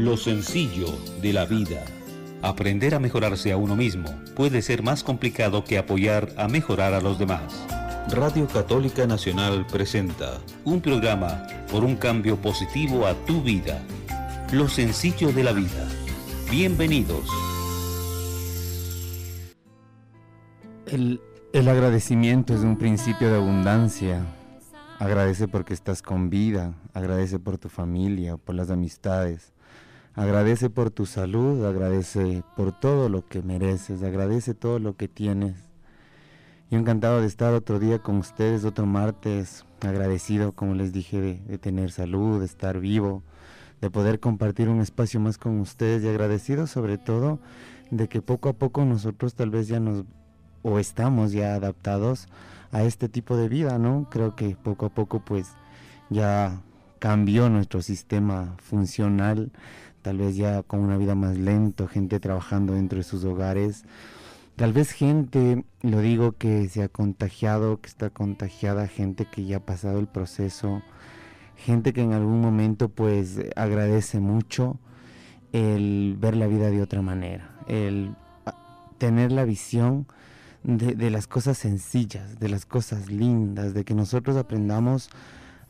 Lo sencillo de la vida. Aprender a mejorarse a uno mismo puede ser más complicado que apoyar a mejorar a los demás. Radio Católica Nacional presenta un programa por un cambio positivo a tu vida. Lo sencillo de la vida. Bienvenidos. El, el agradecimiento es un principio de abundancia. Agradece porque estás con vida, agradece por tu familia, por las amistades, agradece por tu salud, agradece por todo lo que mereces, agradece todo lo que tienes. Yo encantado de estar otro día con ustedes, otro martes, agradecido, como les dije, de, de tener salud, de estar vivo, de poder compartir un espacio más con ustedes y agradecido sobre todo de que poco a poco nosotros tal vez ya nos o estamos ya adaptados a este tipo de vida, ¿no? Creo que poco a poco pues ya cambió nuestro sistema funcional, tal vez ya con una vida más lento, gente trabajando dentro de sus hogares, tal vez gente, lo digo, que se ha contagiado, que está contagiada, gente que ya ha pasado el proceso, gente que en algún momento pues agradece mucho el ver la vida de otra manera, el tener la visión de, de, las cosas sencillas, de las cosas lindas, de que nosotros aprendamos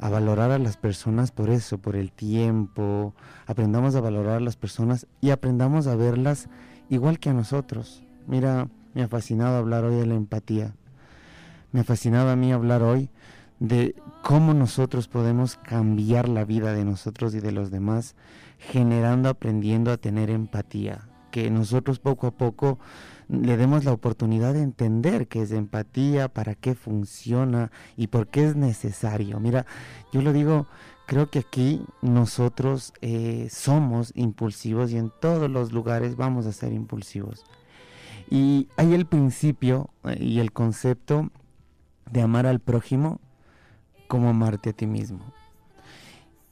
a valorar a las personas por eso, por el tiempo, aprendamos a valorar a las personas y aprendamos a verlas igual que a nosotros. Mira, me ha fascinado hablar hoy de la empatía. Me ha fascinado a mí hablar hoy de cómo nosotros podemos cambiar la vida de nosotros y de los demás, generando, aprendiendo a tener empatía. Que nosotros poco a poco le demos la oportunidad de entender qué es empatía, para qué funciona y por qué es necesario. Mira, yo lo digo, creo que aquí nosotros eh, somos impulsivos y en todos los lugares vamos a ser impulsivos. Y hay el principio eh, y el concepto de amar al prójimo como amarte a ti mismo.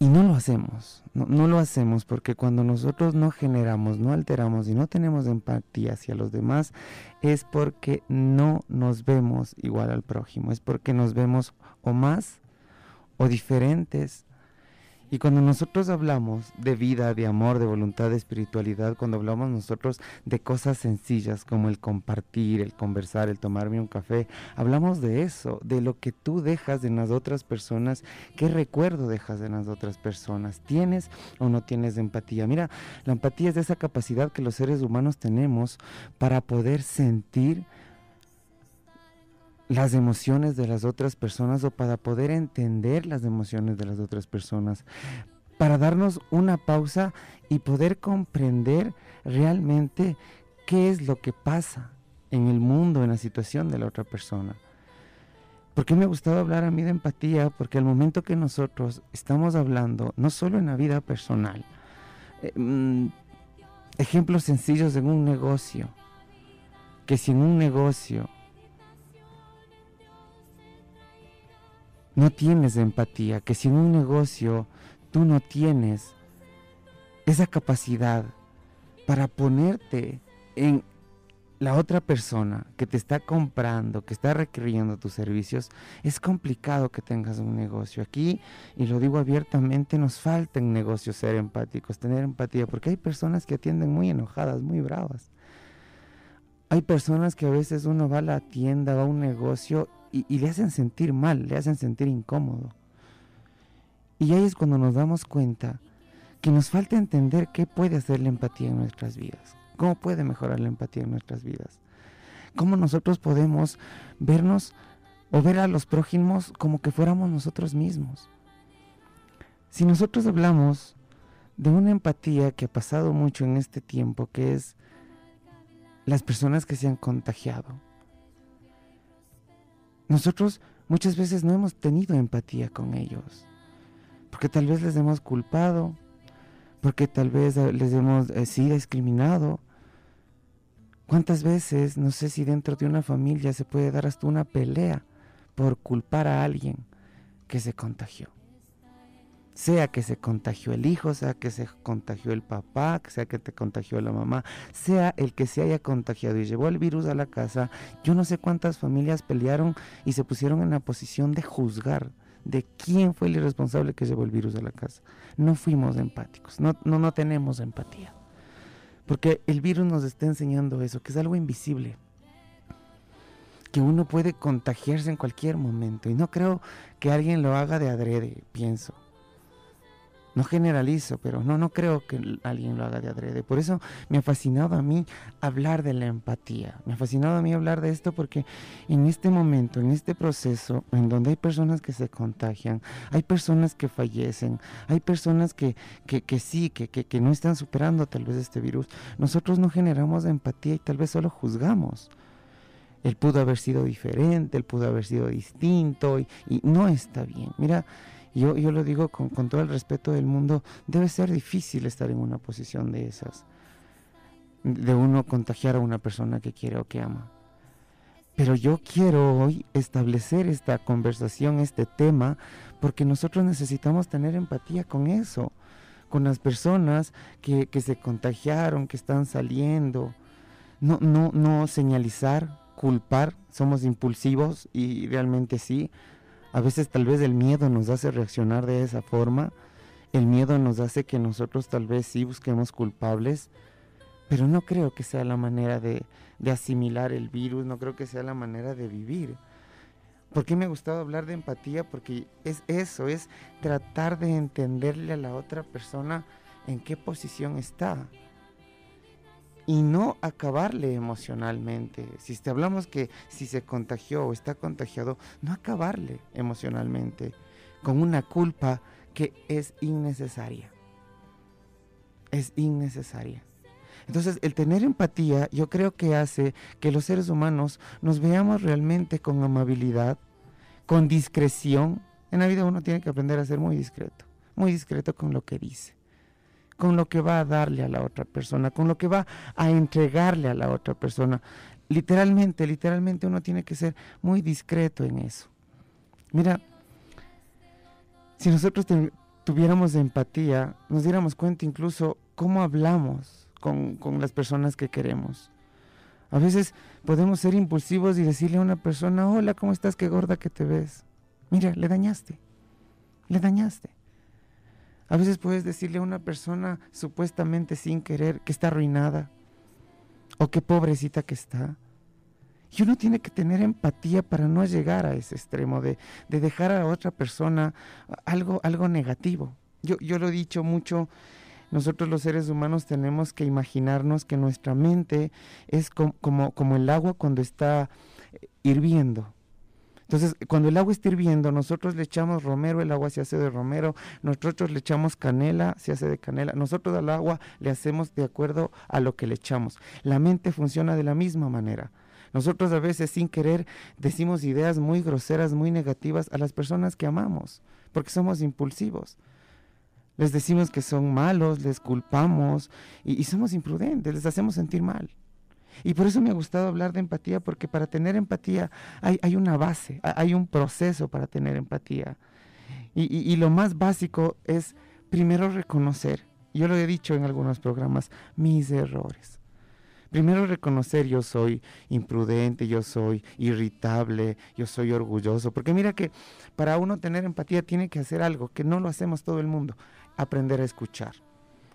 Y no lo hacemos, no, no, lo hacemos porque cuando nosotros no generamos, no alteramos y no tenemos empatía hacia los demás, es porque no nos vemos igual al prójimo, es porque nos vemos o más o diferentes y cuando nosotros hablamos de vida, de amor, de voluntad, de espiritualidad, cuando hablamos nosotros de cosas sencillas como el compartir, el conversar, el tomarme un café, hablamos de eso, de lo que tú dejas en las otras personas, qué recuerdo dejas en las otras personas, tienes o no tienes empatía. Mira, la empatía es esa capacidad que los seres humanos tenemos para poder sentir las emociones de las otras personas o para poder entender las emociones de las otras personas, para darnos una pausa y poder comprender realmente qué es lo que pasa en el mundo, en la situación de la otra persona. ¿Por qué me ha gustado hablar a mí de empatía? Porque al momento que nosotros estamos hablando, no solo en la vida personal, eh, mmm, ejemplos sencillos en un negocio, que si en un negocio no tienes empatía, que si en un negocio tú no tienes esa capacidad para ponerte en la otra persona que te está comprando, que está requiriendo tus servicios, es complicado que tengas un negocio. Aquí, y lo digo abiertamente, nos falta en negocios ser empáticos, tener empatía, porque hay personas que atienden muy enojadas, muy bravas. Hay personas que a veces uno va a la tienda, va a un negocio y, le hacen sentir mal, le hacen sentir incómodo. Y ahí es cuando nos damos cuenta que nos falta entender qué puede hacer la empatía en nuestras vidas, cómo puede mejorar la empatía en nuestras vidas, cómo nosotros podemos vernos o ver a los prójimos como que fuéramos nosotros mismos. Si nosotros hablamos de una empatía que ha pasado mucho en este tiempo, que es las personas que se han contagiado, nosotros muchas veces no hemos tenido empatía con ellos, porque tal vez les hemos culpado, porque tal vez les hemos eh, sí discriminado. ¿Cuántas veces, no sé si dentro de una familia se puede dar hasta una pelea por culpar a alguien que se contagió? Sea que se contagió el hijo, sea que se contagió el papá, sea que te contagió la mamá, sea el que se haya contagiado y llevó el virus a la casa, yo no sé cuántas familias pelearon y se pusieron en la posición de juzgar, de quién fue el irresponsable que llevó el virus a la casa. No fuimos empáticos, no, no, no tenemos empatía. Porque el virus nos está enseñando eso, que es algo invisible. Que uno puede contagiarse en cualquier momento. Y no creo que alguien lo haga de adrede, pienso no generalizo, pero no, no creo que alguien lo haga de adrede. Por eso me ha fascinado a mí hablar de la empatía. Me ha fascinado a mí hablar de esto porque en este momento, en este proceso, en donde hay personas que se contagian, hay personas que fallecen, hay personas que, que, que sí, que, que, que no están superando tal vez este virus, nosotros no generamos empatía y tal vez solo juzgamos. Él pudo haber sido diferente, él pudo haber sido distinto y, y no está bien. Mira, yo, yo lo digo con, todo el respeto del mundo, debe ser difícil estar en una posición de esas, de uno contagiar a una persona que quiere o que ama. Pero yo quiero hoy establecer esta conversación, este tema, porque nosotros necesitamos tener empatía con eso, con las personas que, que se contagiaron, que están saliendo. No, no, no señalizar, culpar, somos impulsivos y realmente sí, a veces tal vez el miedo nos hace reaccionar de esa forma, el miedo nos hace que nosotros tal vez sí busquemos culpables, pero no creo que sea la manera de, asimilar el virus, no creo que sea la manera de vivir. ¿Por qué me ha gustado hablar de empatía? Porque es eso, es tratar de entenderle a la otra persona en qué posición está y no acabarle emocionalmente. Si te hablamos que si se contagió o está contagiado, no acabarle emocionalmente con una culpa que es innecesaria. Es innecesaria. Entonces, el tener empatía yo creo que hace que los seres humanos nos veamos realmente con amabilidad, con discreción. En la vida uno tiene que aprender a ser muy discreto, muy discreto con lo que dice con lo que va a darle a la otra persona, con lo que va a entregarle a la otra persona. Literalmente, literalmente uno tiene que ser muy discreto en eso. Mira, si nosotros tuviéramos empatía, nos diéramos cuenta incluso cómo hablamos con, con las personas que queremos. A veces podemos ser impulsivos y decirle a una persona, hola, ¿cómo estás? Qué gorda que te ves. Mira, le dañaste. Le dañaste. A veces puedes decirle a una persona supuestamente sin querer que está arruinada o qué pobrecita que está. Y uno tiene que tener empatía para no llegar a ese extremo de, dejar a otra persona algo, algo negativo. Yo, yo lo he dicho mucho, nosotros los seres humanos tenemos que imaginarnos que nuestra mente es como, como el agua cuando está hirviendo. Entonces, cuando el agua está hirviendo, nosotros le echamos romero, el agua se hace de romero, nosotros le echamos canela, se hace de canela, nosotros al agua le hacemos de acuerdo a lo que le echamos. La mente funciona de la misma manera. Nosotros a veces sin querer decimos ideas muy groseras, muy negativas a las personas que amamos, porque somos impulsivos. Les decimos que son malos, les culpamos y, y somos imprudentes, les hacemos sentir mal. Y por eso me ha gustado hablar de empatía, porque para tener empatía hay, una base, hay un proceso para tener empatía. Y, lo más básico es primero reconocer, yo lo he dicho en algunos programas, mis errores. Primero reconocer yo soy imprudente, yo soy irritable, yo soy orgulloso, porque mira que para uno tener empatía tiene que hacer algo que no lo hacemos todo el mundo, aprender a escuchar.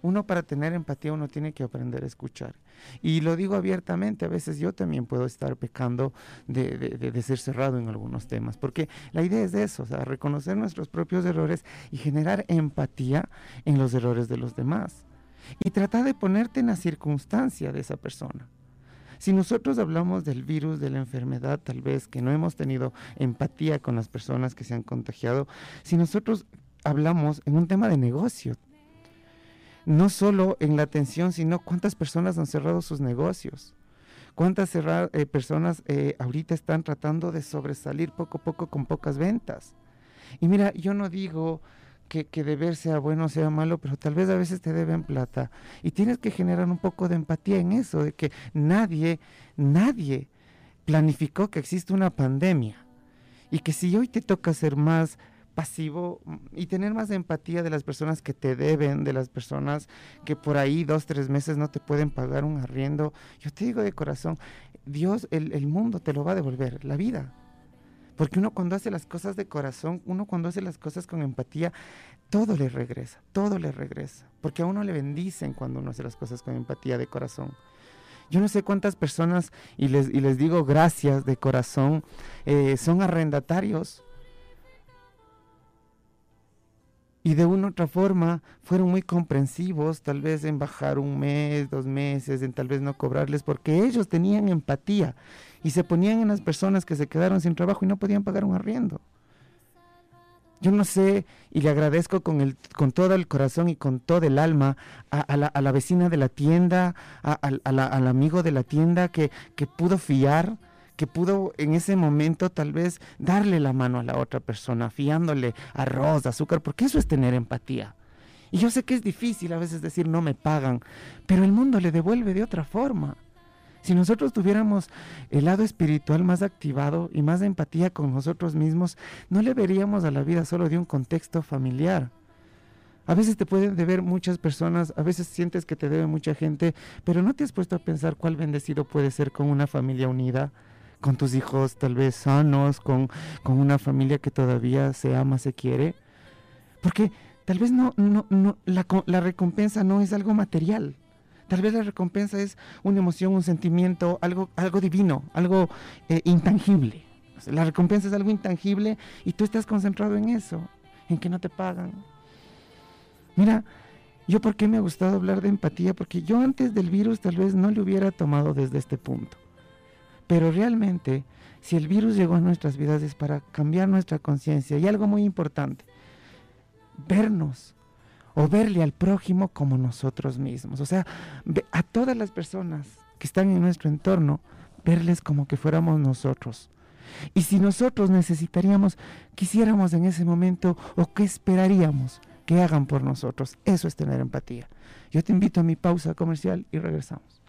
Uno para tener empatía, uno tiene que aprender a escuchar. Y lo digo abiertamente, a veces yo también puedo estar pecando de, ser cerrado en algunos temas, porque la idea es eso, o sea, reconocer nuestros propios errores y generar empatía en los errores de los demás. Y tratar de ponerte en la circunstancia de esa persona. Si nosotros hablamos del virus, de la enfermedad, tal vez que no hemos tenido empatía con las personas que se han contagiado, si nosotros hablamos en un tema de negocio, no solo en la atención, sino cuántas personas han cerrado sus negocios. ¿Cuántas eh, personas eh, ahorita están tratando de sobresalir poco a poco con pocas ventas? Y mira, yo no digo que, que, deber sea bueno o sea malo, pero tal vez a veces te deben plata. Y tienes que generar un poco de empatía en eso, de que nadie, nadie planificó que existe una pandemia. Y que si hoy te toca ser más pasivo mm, y tener más empatía de las personas que te deben, de las personas que por ahí dos, tres meses no te pueden pagar un arriendo. Yo te digo de corazón, Dios, el, el mundo te lo va a devolver, la vida. Porque uno cuando hace las cosas de corazón, uno cuando hace las cosas con empatía, todo le regresa, todo le regresa. Porque a uno le bendicen cuando uno hace las cosas con empatía de corazón. Yo no sé cuántas personas, y les, les digo gracias de corazón, eh, son arrendatarios y de una u otra forma fueron muy comprensivos, tal vez en bajar un mes, dos meses, en tal vez no cobrarles, porque ellos tenían empatía y se ponían en las personas que se quedaron sin trabajo y no podían pagar un arriendo. Yo no sé, y le agradezco con, el, con todo el corazón y con todo el alma a, la, vecina de la tienda, al amigo de la tienda que, que pudo fiar, que pudo en ese momento tal vez darle la mano a la otra persona, fiándole arroz, azúcar, porque eso es tener empatía. Y yo sé que es difícil a veces decir no me pagan, pero el mundo le devuelve de otra forma. Si nosotros tuviéramos el lado espiritual más activado y más de empatía con nosotros mismos, no le veríamos a la vida solo de un contexto familiar. A veces te pueden deber muchas personas, a veces sientes que te debe mucha gente, pero no te has puesto a pensar cuál bendecido puede ser con una familia unida, con tus hijos tal vez sanos, con, con una familia que todavía se ama, se quiere. Porque tal vez no, no, no la, la recompensa no es algo material. Tal vez la recompensa es una emoción, un sentimiento, algo, algo divino, algo eh, intangible. La recompensa es algo intangible y tú estás concentrado en eso, en que no te pagan. Mira, yo por qué me ha gustado hablar de empatía, porque yo antes del virus tal vez no le hubiera tomado desde este punto. Pero realmente, si el virus llegó a nuestras vidas es para cambiar nuestra conciencia. Y algo muy importante, vernos o verle al prójimo como nosotros mismos. O sea, a todas las personas que están en nuestro entorno, verles como que fuéramos nosotros. Y si nosotros necesitaríamos, quisiéramos en ese momento o qué esperaríamos que hagan por nosotros, eso es tener empatía. Yo te invito a mi pausa comercial y regresamos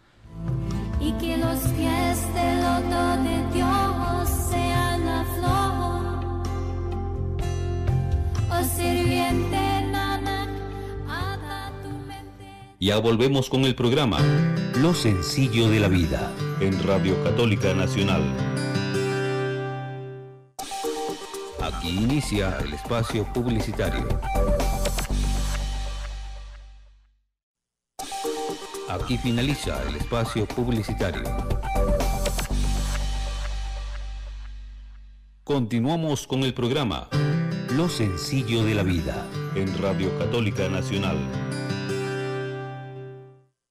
y Ya volvemos con el programa Lo sencillo de la vida en Radio Católica Nacional. Aquí inicia el espacio publicitario. Aquí finaliza el espacio publicitario. Continuamos con el programa Lo sencillo de la vida en Radio Católica Nacional.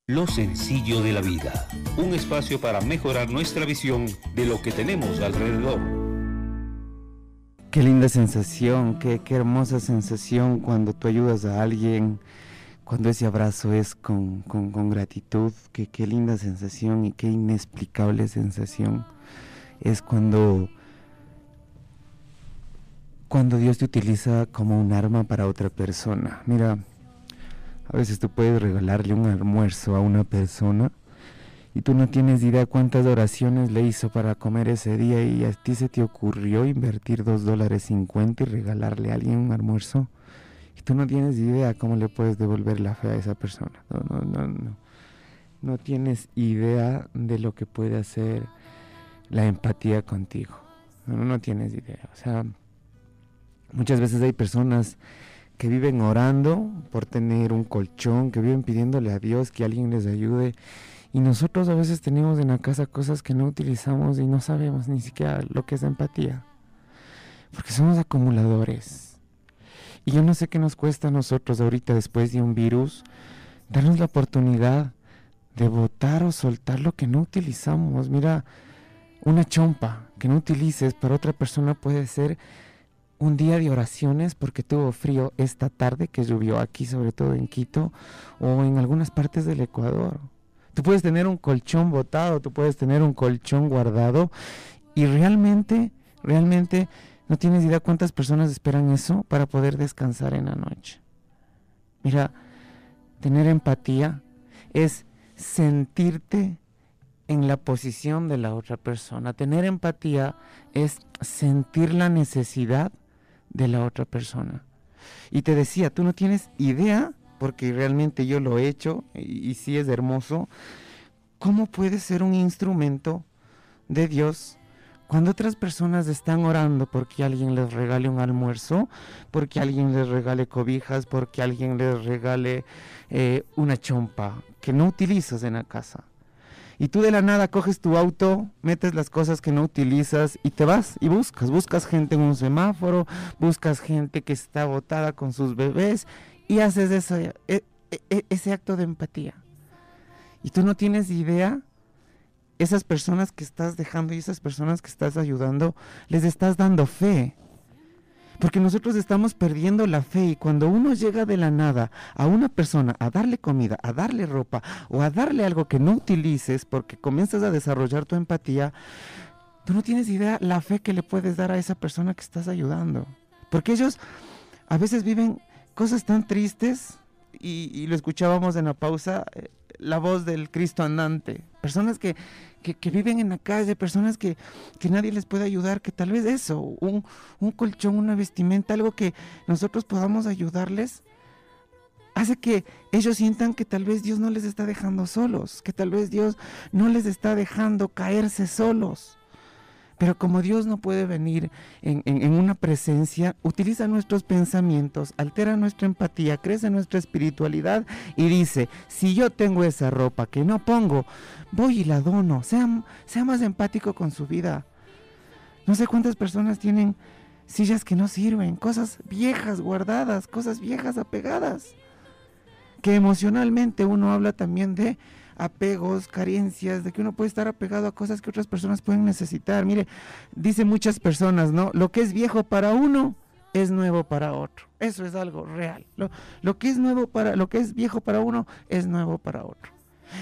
Lo sencillo de la vida, un espacio para mejorar nuestra visión de lo que tenemos alrededor. Qué linda sensación, qué, qué hermosa sensación cuando tú ayudas a alguien cuando ese abrazo es con, gratitud, que, qué linda sensación y qué inexplicable sensación es cuando, cuando Dios te utiliza como un arma para otra persona. Mira, a veces tú puedes regalarle un almuerzo a una persona y tú no tienes idea cuántas oraciones le hizo para comer ese día y a ti se te ocurrió invertir dos dólares cincuenta y regalarle a alguien un almuerzo y tú no tienes idea cómo le puedes devolver la fe a esa persona. No, no, no, no. No tienes idea de lo que puede hacer la empatía contigo. No, no tienes idea. O sea, muchas veces hay personas que viven orando por tener un colchón, que viven pidiéndole a Dios que alguien les ayude. Y nosotros a veces tenemos en la casa cosas que no utilizamos y no sabemos ni siquiera lo que es empatía. Porque somos acumuladores. Y yo no sé qué nos cuesta a nosotros ahorita después de un virus darnos la oportunidad de votar o soltar lo que no utilizamos. Mira, una chompa que no utilices para otra persona puede ser un día de oraciones porque tuvo frío esta tarde que llovió aquí, sobre todo en Quito o en algunas partes del Ecuador. Tú puedes tener un colchón botado, tú puedes tener un colchón guardado y realmente, realmente no tienes idea cuántas personas esperan eso para poder descansar en la noche. Mira, tener empatía es sentirte en la posición de la otra persona. Tener empatía es sentir la necesidad de la otra persona. Y te decía, tú no tienes idea, porque realmente yo lo he hecho y, y sí es hermoso, cómo puede ser un instrumento de Dios Cuando otras personas están orando porque alguien les regale un almuerzo, porque alguien les regale cobijas, porque alguien les regale eh, una chompa que no utilizas en la casa. Y tú de la nada coges tu auto, metes las cosas que no utilizas y te vas y buscas. Buscas gente en un semáforo, buscas gente que está botada con sus bebés y haces eso, e, e, e, ese acto de empatía. Y tú no tienes idea esas personas que estás dejando y esas personas que estás ayudando, les estás dando fe. Porque nosotros estamos perdiendo la fe y cuando uno llega de la nada a una persona a darle comida, a darle ropa o a darle algo que no utilices porque comienzas a desarrollar tu empatía, tú no tienes idea la fe que le puedes dar a esa persona que estás ayudando. Porque ellos a veces viven cosas tan tristes y, lo escuchábamos en la pausa, eh, la voz del Cristo andante. Personas que, que, viven en la calle, personas que, que, nadie les puede ayudar, que tal vez eso, un, un colchón, una vestimenta, algo que nosotros podamos ayudarles, hace que ellos sientan que tal vez Dios no les está dejando solos, que tal vez Dios no les está dejando caerse solos. Pero como Dios no puede venir en, una presencia, utiliza nuestros pensamientos, altera nuestra empatía, crece nuestra espiritualidad y dice, si yo tengo esa ropa que no pongo, voy y la dono. Sea, más empático con su vida. No sé cuántas personas tienen sillas que no sirven, cosas viejas guardadas, cosas viejas apegadas. Que emocionalmente uno habla también de apegos, carencias, de que uno puede estar apegado a cosas que otras personas pueden necesitar. Mire, dice muchas personas, ¿no? Lo que es viejo para uno es nuevo para otro. Eso es algo real. Lo, lo que es nuevo para, lo que es viejo para uno es nuevo para otro.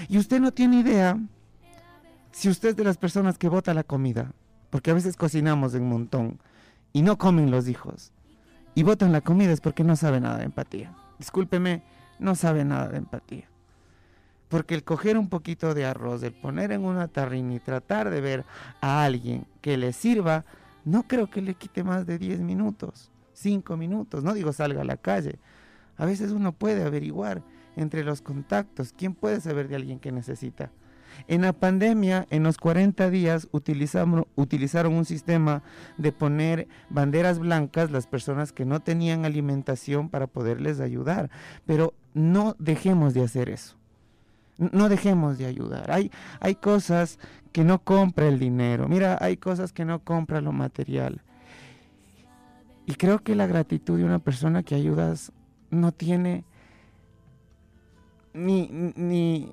Y usted no tiene idea si usted es de las personas que bota la comida, porque a veces cocinamos en montón y no comen los hijos y botan la comida es porque no sabe nada de empatía. Discúlpeme, no sabe nada de empatía. Porque el coger un poquito de arroz, el poner en una tarrina y tratar de ver a alguien que le sirva, no creo que le quite más de 10 minutos, 5 minutos. No digo salga a la calle. A veces uno puede averiguar entre los contactos quién puede saber de alguien que necesita. En la pandemia, en los 40 días, utilizamos, utilizaron un sistema de poner banderas blancas las personas que no tenían alimentación para poderles ayudar. Pero no dejemos de hacer eso. No dejemos de ayudar. Hay, hay cosas que no compra el dinero. Mira, hay cosas que no compra lo material. Y creo que la gratitud de una persona que ayudas no tiene ni, ni,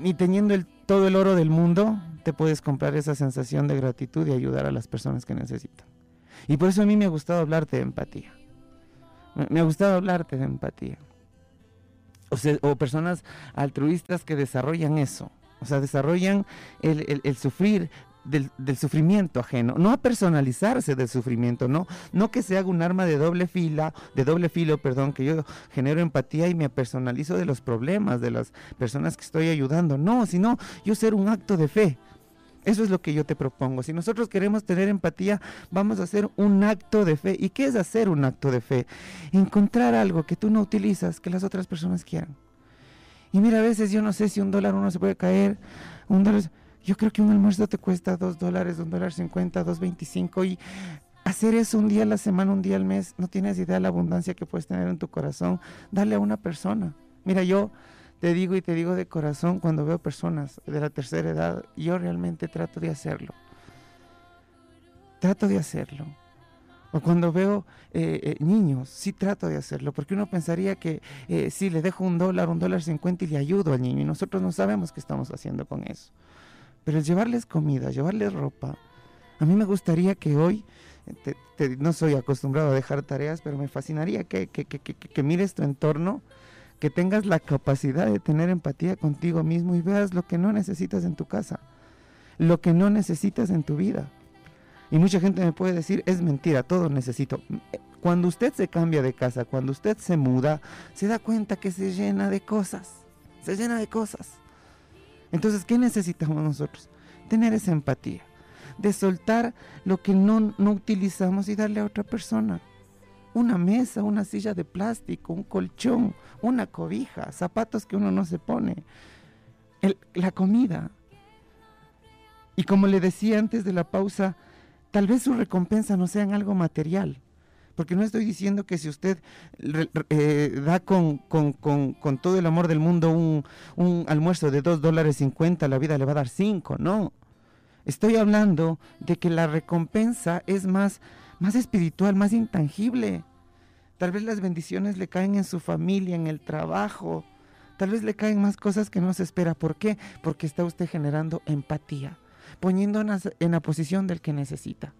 ni teniendo todo el oro del mundo, te puedes comprar esa sensación de gratitud y ayudar a las personas que necesitan. Y por eso a mí me ha gustado hablarte de empatía. Me, ha gustado hablarte de empatía o, personas altruistas que desarrollan eso, o sea, desarrollan el, sufrir, del, sufrimiento ajeno, no a personalizarse del sufrimiento, no, no que se haga un arma de doble fila, de doble filo, perdón, que yo genero empatía y me personalizo de los problemas de las personas que estoy ayudando, no, sino yo ser un acto de fe, eso es lo que yo te propongo. Si nosotros queremos tener empatía, vamos a hacer un acto de fe. ¿Y qué es hacer un acto de fe? Encontrar algo que tú no utilizas, que las otras personas quieran. Y mira, a veces yo no sé si un dólar uno se puede caer, un dólar... Yo creo que un almuerzo te cuesta dos dólares, un dólar cincuenta, dos veinticinco y hacer eso un día a la semana, un día al mes, no tienes idea de la abundancia que puedes tener en tu corazón. Dale a una persona. Mira, yo te digo y te digo de corazón, cuando veo personas de la tercera edad, yo realmente trato de hacerlo. Trato de hacerlo. O cuando veo eh, eh, niños, sí trato de hacerlo, porque uno pensaría que eh, si le dejo un dólar, un dólar cincuenta y le ayudo al niño, y nosotros no sabemos qué estamos haciendo con eso. Pero el llevarles comida, llevarles ropa, a mí me gustaría que hoy, no soy acostumbrado a dejar tareas, pero me fascinaría que, que, que, que mires tu entorno que tengas la capacidad de tener empatía contigo mismo y veas lo que no necesitas en tu casa, lo que no necesitas en tu vida. Y mucha gente me puede decir, es mentira, todo necesito. Cuando usted se cambia de casa, cuando usted se muda, se da cuenta que se llena de cosas, se llena de cosas. Entonces, ¿qué necesitamos nosotros? Tener esa empatía, de soltar lo que no, no utilizamos y darle a otra persona una mesa, una silla de plástico, un colchón, una cobija, zapatos que uno no se pone, la comida. Y como le decía antes de la pausa, tal vez su recompensa no sea en algo material. Porque no estoy diciendo que si usted eh, da con, todo el amor del mundo un, almuerzo de 2 dólares 50, la vida le va a dar 5, no. Estoy hablando de que la recompensa es más, más espiritual, más intangible. Tal vez las bendiciones le caen en su familia, en el trabajo. Tal vez le caen más cosas que no se espera. ¿Por qué? Porque está usted generando empatía, poniéndonos en la posición del que necesita.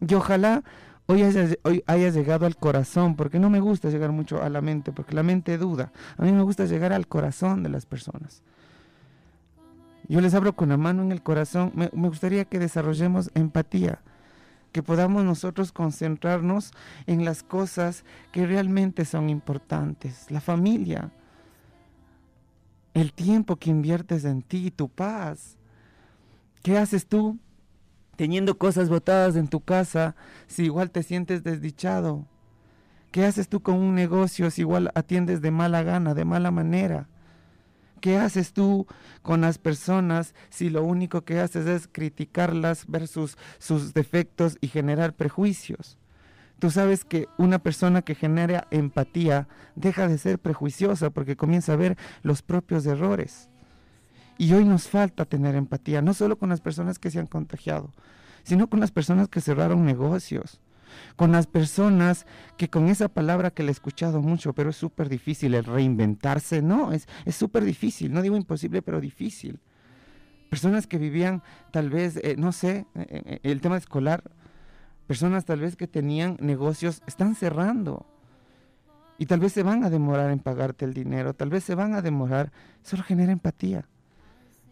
Y ojalá hoy hayas, llegado al corazón, porque no me gusta llegar mucho a la mente, porque la mente duda. A mí me gusta llegar al corazón de las personas. Yo les abro con la mano en el corazón. Me, gustaría que desarrollemos empatía, que podamos nosotros concentrarnos en las cosas que realmente son importantes. La familia, el tiempo que inviertes en ti, tu paz. ¿Qué haces tú teniendo cosas botadas en tu casa si igual te sientes desdichado? ¿Qué haces tú con un negocio si igual atiendes de mala gana, de mala manera? ¿Qué haces tú con las personas si lo único que haces es criticarlas, versus sus, defectos y generar prejuicios? Tú sabes que una persona que genera empatía deja de ser prejuiciosa porque comienza a ver los propios errores. Y hoy nos falta tener empatía, no solo con las personas que se han contagiado, sino con las personas que cerraron negocios, con las personas que con esa palabra que le he escuchado mucho, pero es súper difícil el reinventarse, no, es súper difícil, no digo imposible, pero difícil. Personas que vivían tal vez, eh, no sé, eh, eh, el tema escolar, personas tal vez que tenían negocios, están cerrando. Y tal vez se van a demorar en pagarte el dinero, tal vez se van a demorar, solo genera empatía.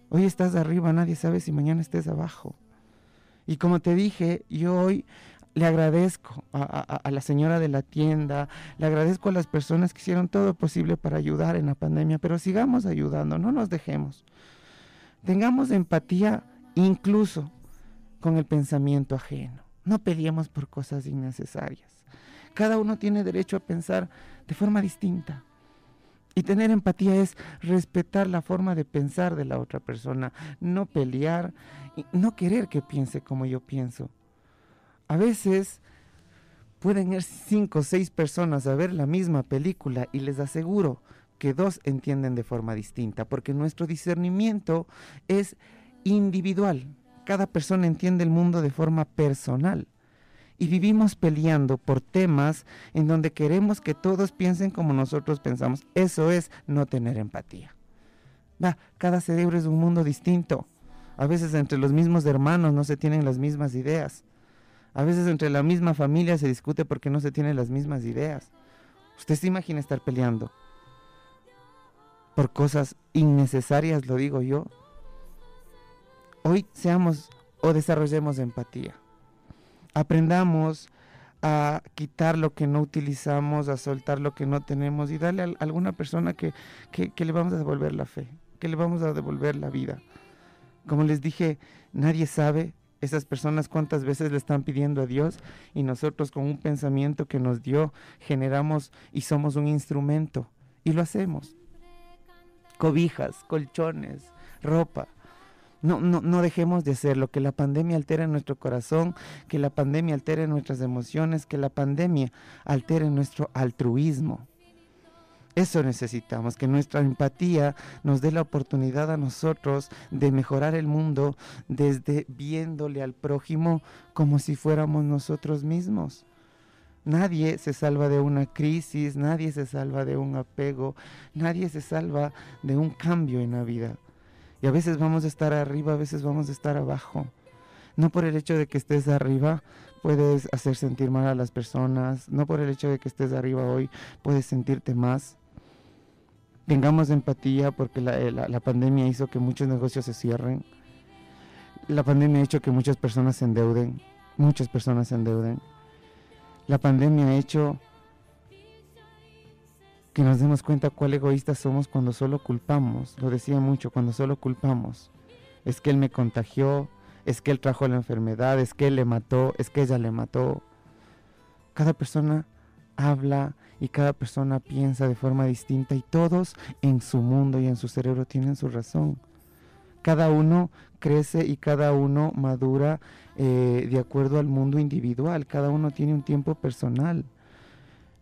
Hoy estás arriba, nadie sabe si mañana estés abajo. Y como te dije, yo hoy le agradezco a, la señora de la tienda, le agradezco a las personas que hicieron todo posible para ayudar en la pandemia, pero sigamos ayudando, no nos dejemos. Tengamos empatía incluso con el pensamiento ajeno. No peleemos por cosas innecesarias. Cada uno tiene derecho a pensar de forma distinta. Y tener empatía es respetar la forma de pensar de la otra persona, no pelear, no querer que piense como yo pienso a veces pueden ir cinco o seis personas a ver la misma película y les aseguro que dos entienden de forma distinta, porque nuestro discernimiento es individual. Cada persona entiende el mundo de forma personal. Y vivimos peleando por temas en donde queremos que todos piensen como nosotros pensamos. Eso es no tener empatía. Cada cerebro es un mundo distinto. A veces entre los mismos hermanos no se tienen las mismas ideas. A veces entre la misma familia se discute porque no se tienen las mismas ideas. Usted se imagina estar peleando por cosas innecesarias, lo digo yo. Hoy seamos o desarrollemos empatía. Aprendamos a quitar lo que no utilizamos, a soltar lo que no tenemos y darle a alguna persona que, que le vamos a devolver la fe, que le vamos a devolver la vida. Como les dije, nadie sabe esas personas cuántas veces le están pidiendo a Dios y nosotros con un pensamiento que nos dio generamos y somos un instrumento y lo hacemos. Cobijas, colchones, ropa. No, no, no dejemos de hacerlo, que la pandemia altere nuestro corazón, que la pandemia altere nuestras emociones, que la pandemia altere nuestro altruismo. Eso necesitamos, que nuestra empatía nos dé la oportunidad a nosotros de mejorar el mundo desde viéndole al prójimo como si fuéramos nosotros mismos. Nadie se salva de una crisis, nadie se salva de un apego, nadie se salva de un cambio en la vida. Y a veces vamos a estar arriba, a veces vamos a estar abajo. No por el hecho de que estés arriba puedes hacer sentir mal a las personas, no por el hecho de que estés arriba hoy puedes sentirte más tengamos empatía porque eh, la, pandemia hizo que muchos negocios se cierren. La pandemia ha hecho que muchas personas se endeuden, muchas personas se endeuden. La pandemia ha hecho que nos demos cuenta cuál egoístas somos cuando solo culpamos. Lo decía mucho, cuando solo culpamos. Es que él me contagió, es que él trajo la enfermedad, es que él le mató, es que ella le mató. Cada persona habla y cada persona piensa de forma distinta y todos en su mundo y en su cerebro tienen su razón. Cada uno crece y cada uno madura eh, de acuerdo al mundo individual, cada uno tiene un tiempo personal.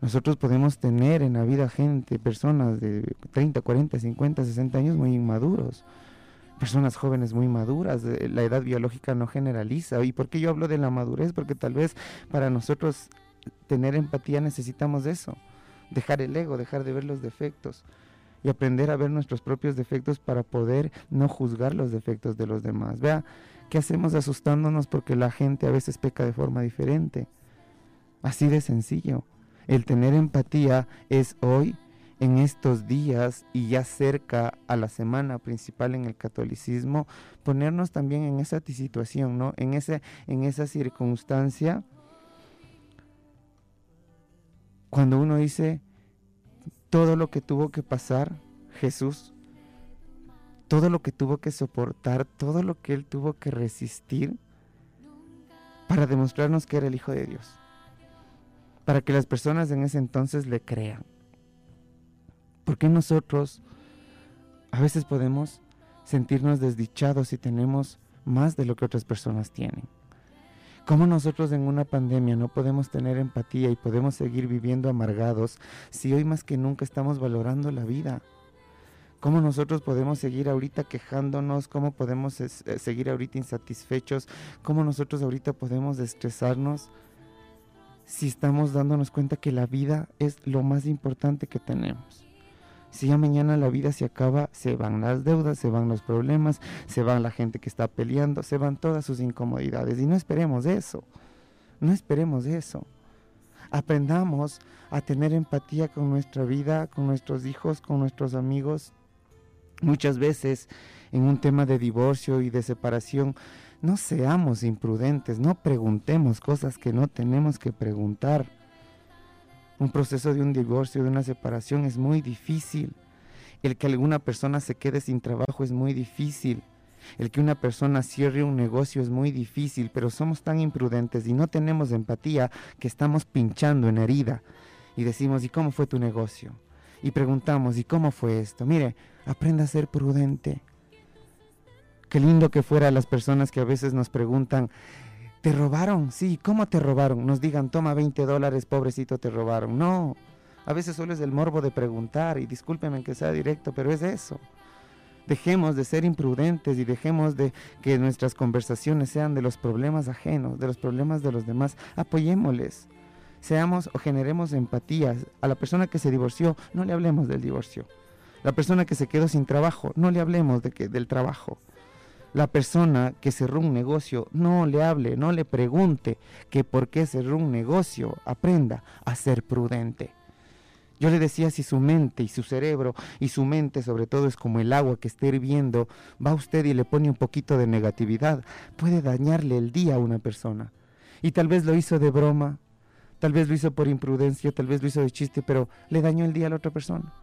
Nosotros podemos tener en la vida gente, personas de 30, 40, 50, 60 años muy inmaduros, personas jóvenes muy maduras, la edad biológica no generaliza. ¿Y por qué yo hablo de la madurez? Porque tal vez para nosotros tener empatía necesitamos eso, dejar el ego, dejar de ver los defectos y aprender a ver nuestros propios defectos para poder no juzgar los defectos de los demás. Vea, ¿qué hacemos asustándonos porque la gente a veces peca de forma diferente? Así de sencillo. El tener empatía es hoy, en estos días y ya cerca a la semana principal en el catolicismo, ponernos también en esa situación, ¿no? En, ese, en esa circunstancia, cuando uno dice todo lo que tuvo que pasar Jesús, todo lo que tuvo que soportar, todo lo que él tuvo que resistir para demostrarnos que era el Hijo de Dios para que las personas en ese entonces le crean. Porque nosotros a veces podemos sentirnos desdichados si tenemos más de lo que otras personas tienen? ¿Cómo nosotros en una pandemia no podemos tener empatía y podemos seguir viviendo amargados si hoy más que nunca estamos valorando la vida? ¿Cómo nosotros podemos seguir ahorita quejándonos? ¿Cómo podemos eh, seguir ahorita insatisfechos? ¿Cómo nosotros ahorita podemos estresarnos? si estamos dándonos cuenta que la vida es lo más importante que tenemos. Si ya mañana la vida se acaba, se van las deudas, se van los problemas, se van la gente que está peleando, se van todas sus incomodidades. Y no esperemos eso. No esperemos eso. Aprendamos a tener empatía con nuestra vida, con nuestros hijos, con nuestros amigos. Muchas veces en un tema de divorcio y de separación, no seamos imprudentes, no preguntemos cosas que no tenemos que preguntar. Un proceso de un divorcio, de una separación es muy difícil. El que alguna persona se quede sin trabajo es muy difícil. El que una persona cierre un negocio es muy difícil, pero somos tan imprudentes y no tenemos empatía que estamos pinchando en herida y decimos, ¿y cómo fue tu negocio? Y preguntamos, ¿y cómo fue esto? Mire, aprenda a ser prudente. Qué lindo que fuera las personas que a veces nos preguntan, ¿te robaron? Sí, ¿cómo te robaron? Nos digan, toma 20 dólares, pobrecito, te robaron. No, a veces solo es el morbo de preguntar y discúlpenme que sea directo, pero es eso. Dejemos de ser imprudentes y dejemos de que nuestras conversaciones sean de los problemas ajenos, de los problemas de los demás. Apoyémosles. Seamos o generemos empatías. A la persona que se divorció, no le hablemos del divorcio. La persona que se quedó sin trabajo, no le hablemos de que, del trabajo la persona que cerró un negocio no le hable, no le pregunte que por qué cerró un negocio, aprenda a ser prudente. Yo le decía, si su mente y su cerebro y su mente sobre todo es como el agua que está hirviendo, va usted y le pone un poquito de negatividad, puede dañarle el día a una persona. Y tal vez lo hizo de broma, tal vez lo hizo por imprudencia, tal vez lo hizo de chiste, pero le dañó el día a la otra persona.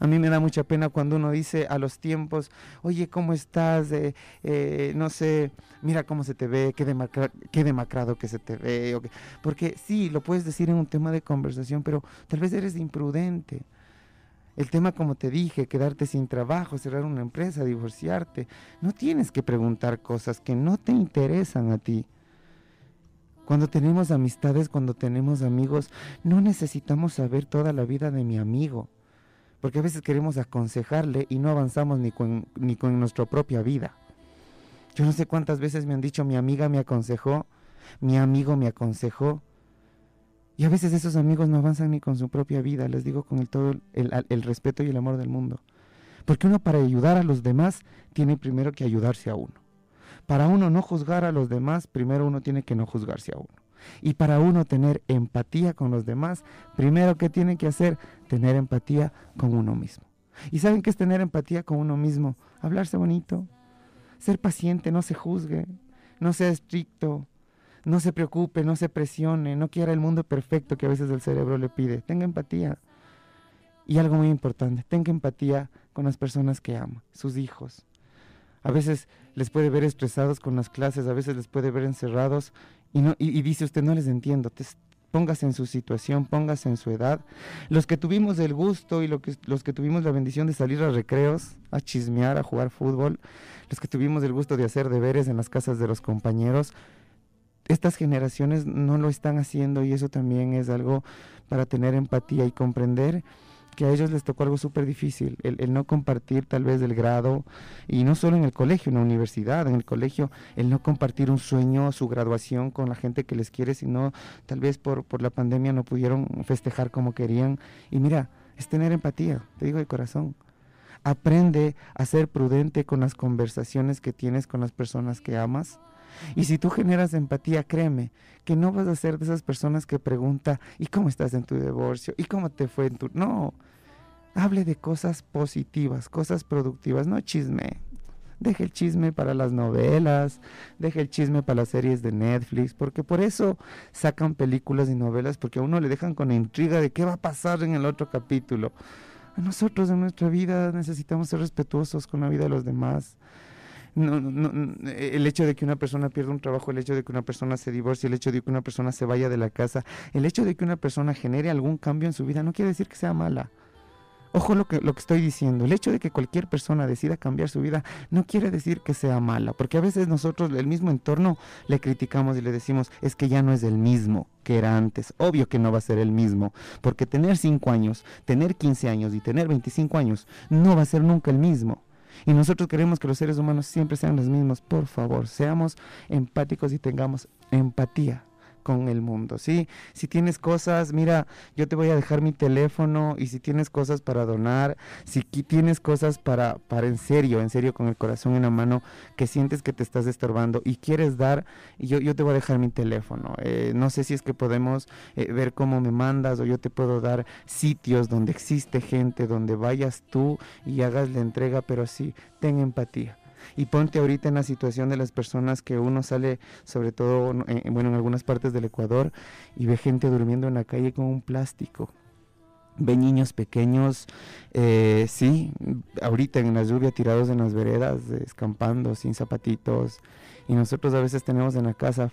A mí me da mucha pena cuando uno dice a los tiempos, oye, ¿cómo estás? Eh, no sé, mira cómo se te ve, qué, demacrado que se te ve. porque sí, lo puedes decir en un tema de conversación, pero tal vez eres imprudente. El tema, como te dije, quedarte sin trabajo, cerrar una empresa, divorciarte. No tienes que preguntar cosas que no te interesan a ti. Cuando tenemos amistades, cuando tenemos amigos, no necesitamos saber toda la vida de mi amigo porque a veces queremos aconsejarle y no avanzamos ni con, ni con nuestra propia vida. Yo no sé cuántas veces me han dicho, mi amiga me aconsejó, mi amigo me aconsejó, y a veces esos amigos no avanzan ni con su propia vida, les digo con el, todo el, el respeto y el amor del mundo. Porque uno para ayudar a los demás tiene primero que ayudarse a uno. Para uno no juzgar a los demás, primero uno tiene que no juzgarse a uno. Y para uno tener empatía con los demás, primero que tiene que hacer, tener empatía con uno mismo. ¿Y saben qué es tener empatía con uno mismo? Hablarse bonito, ser paciente, no se juzgue, no sea estricto, no se preocupe, no se presione, no quiera el mundo perfecto que a veces el cerebro le pide. Tenga empatía. Y algo muy importante, tenga empatía con las personas que ama, sus hijos. A veces les puede ver estresados con las clases, a veces les puede ver encerrados y, dice usted, no les entiendo, póngase en su situación, póngase en su edad. Los que tuvimos el gusto y los que tuvimos la bendición de salir a recreos, a chismear, a jugar fútbol, los que tuvimos el gusto de hacer deberes en las casas de los compañeros, estas generaciones no lo están haciendo y eso también es algo para tener empatía y comprender que a ellos les tocó algo súper difícil, el, no compartir tal vez el grado, y no solo en el colegio, en la universidad, en el colegio, el no compartir un sueño, su graduación con la gente que les quiere, sino tal vez por, por la pandemia no pudieron festejar como querían. Y mira, es tener empatía, te digo de corazón. Aprende a ser prudente con las conversaciones que tienes con las personas que amas. Y si tú generas empatía, créeme que no vas a ser de esas personas que pregunta, ¿y cómo estás en tu divorcio? ¿Y cómo te fue en tu... No, hable de cosas positivas, cosas productivas, no chisme. Deje el chisme para las novelas, deje el chisme para las series de Netflix, porque por eso sacan películas y novelas, porque a uno le dejan con intriga de qué va a pasar en el otro capítulo. A nosotros en nuestra vida necesitamos ser respetuosos con la vida de los demás. No, no, el hecho de que una persona pierda un trabajo, el hecho de que una persona se divorcie, el hecho de que una persona se vaya de la casa, el hecho de que una persona genere algún cambio en su vida, no quiere decir que sea mala. Ojo lo que, lo que estoy diciendo, el hecho de que cualquier persona decida cambiar su vida no quiere decir que sea mala, porque a veces nosotros, el mismo entorno, le criticamos y le decimos, es que ya no es el mismo que era antes. Obvio que no va a ser el mismo, porque tener 5 años, tener 15 años y tener 25 años no va a ser nunca el mismo. Y nosotros queremos que los seres humanos siempre sean los mismos. Por favor, seamos empáticos y tengamos empatía con el mundo, ¿sí? Si tienes cosas, mira, yo te voy a dejar mi teléfono y si tienes cosas para donar, si tienes cosas para, para en serio, en serio, con el corazón en la mano, que sientes que te estás estorbando y quieres dar, yo, yo te voy a dejar mi teléfono. Eh, no sé si es que podemos eh, ver cómo me mandas o yo te puedo dar sitios donde existe gente, donde vayas tú y hagas la entrega, pero sí, ten empatía y ponte ahorita en la situación de las personas que uno sale, sobre todo, bueno, en algunas partes del Ecuador, y ve gente durmiendo en la calle con un plástico. Ve niños pequeños, eh, sí, ahorita en la lluvia tirados en las veredas, escampando, sin zapatitos. Y nosotros a veces tenemos en la casa,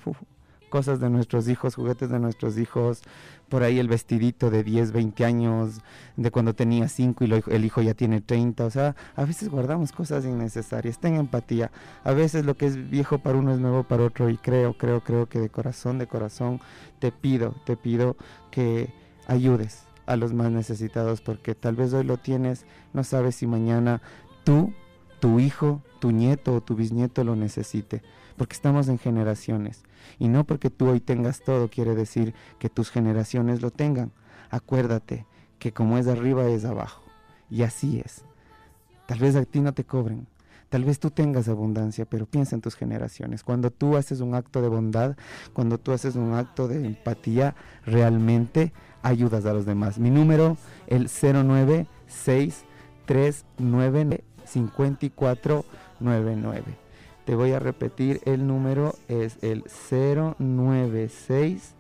cosas de nuestros hijos, juguetes de nuestros hijos, por ahí el vestidito de 10, 20 años, de cuando tenía 5 y el hijo ya tiene 30, o sea, a veces guardamos cosas innecesarias, ten empatía, a veces lo que es viejo para uno es nuevo para otro y creo, creo, creo que de corazón, de corazón te pido, te pido que ayudes a los más necesitados porque tal vez hoy lo tienes, no sabes si mañana tú, tu hijo, tu nieto o tu bisnieto lo necesite porque estamos en generaciones. Y no porque tú hoy tengas todo quiere decir que tus generaciones lo tengan. Acuérdate que como es arriba es abajo. Y así es. Tal vez a ti no te cobren, Tal vez tú tengas abundancia, pero piensa en tus generaciones. Cuando tú haces un acto de bondad, cuando tú haces un acto de empatía, realmente ayudas a los demás. Mi número, el 096395499. Te voy a repetir, el número es el 096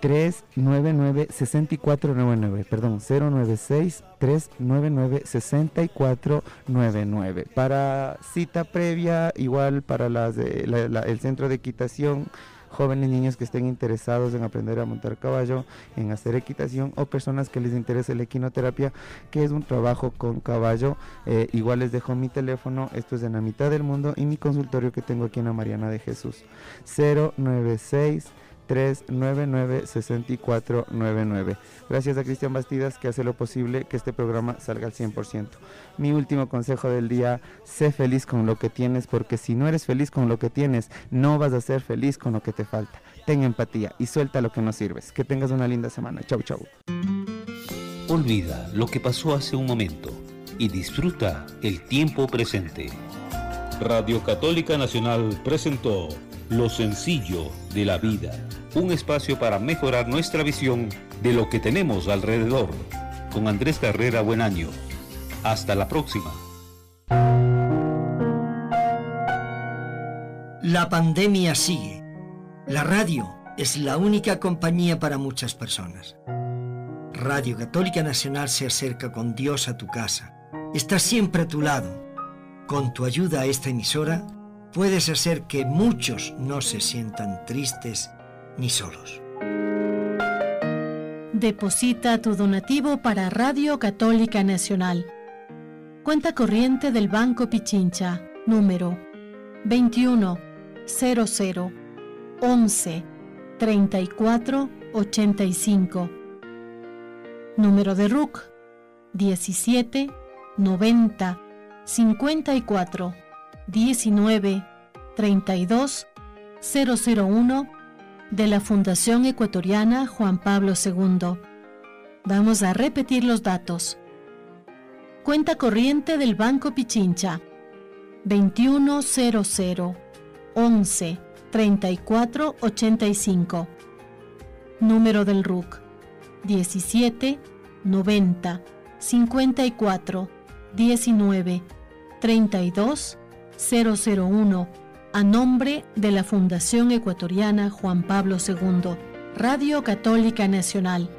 399 6499, perdón, 096 399 6499. Para cita previa, igual para las el centro de equitación jóvenes niños que estén interesados en aprender a montar caballo, en hacer equitación o personas que les interese la equinoterapia, que es un trabajo con caballo. Eh, igual les dejo mi teléfono, esto es en la mitad del mundo y mi consultorio que tengo aquí en la Mariana de Jesús. 096 399-6499. Gracias a Cristian Bastidas que hace lo posible que este programa salga al 100%. Mi último consejo del día, sé feliz con lo que tienes porque si no eres feliz con lo que tienes, no vas a ser feliz con lo que te falta. Ten empatía y suelta lo que no sirves. Que tengas una linda semana. Chau, chau. Olvida lo que pasó hace un momento y disfruta el tiempo presente. Radio Católica Nacional presentó Lo sencillo de la vida un espacio para mejorar nuestra visión de lo que tenemos alrededor. Con Andrés Carrera Buenaño. Hasta la próxima. La pandemia sigue. La radio es la única compañía para muchas personas. Radio Católica Nacional se acerca con Dios a tu casa. Está siempre a tu lado. Con tu ayuda a esta emisora, puedes hacer que muchos no se sientan tristes ni solos. Deposita tu donativo para Radio Católica Nacional. Cuenta corriente del Banco Pichincha, número 21 00 11 34 85. Número de RUC 17 90 54 19 32 001 de la Fundación Ecuatoriana Juan Pablo II. Vamos a repetir los datos. Cuenta corriente del Banco Pichincha 2100 11 34 85. Número del RUC 17 90 54 19 32 001 a nombre de la Fundación Ecuatoriana Juan Pablo II, Radio Católica Nacional.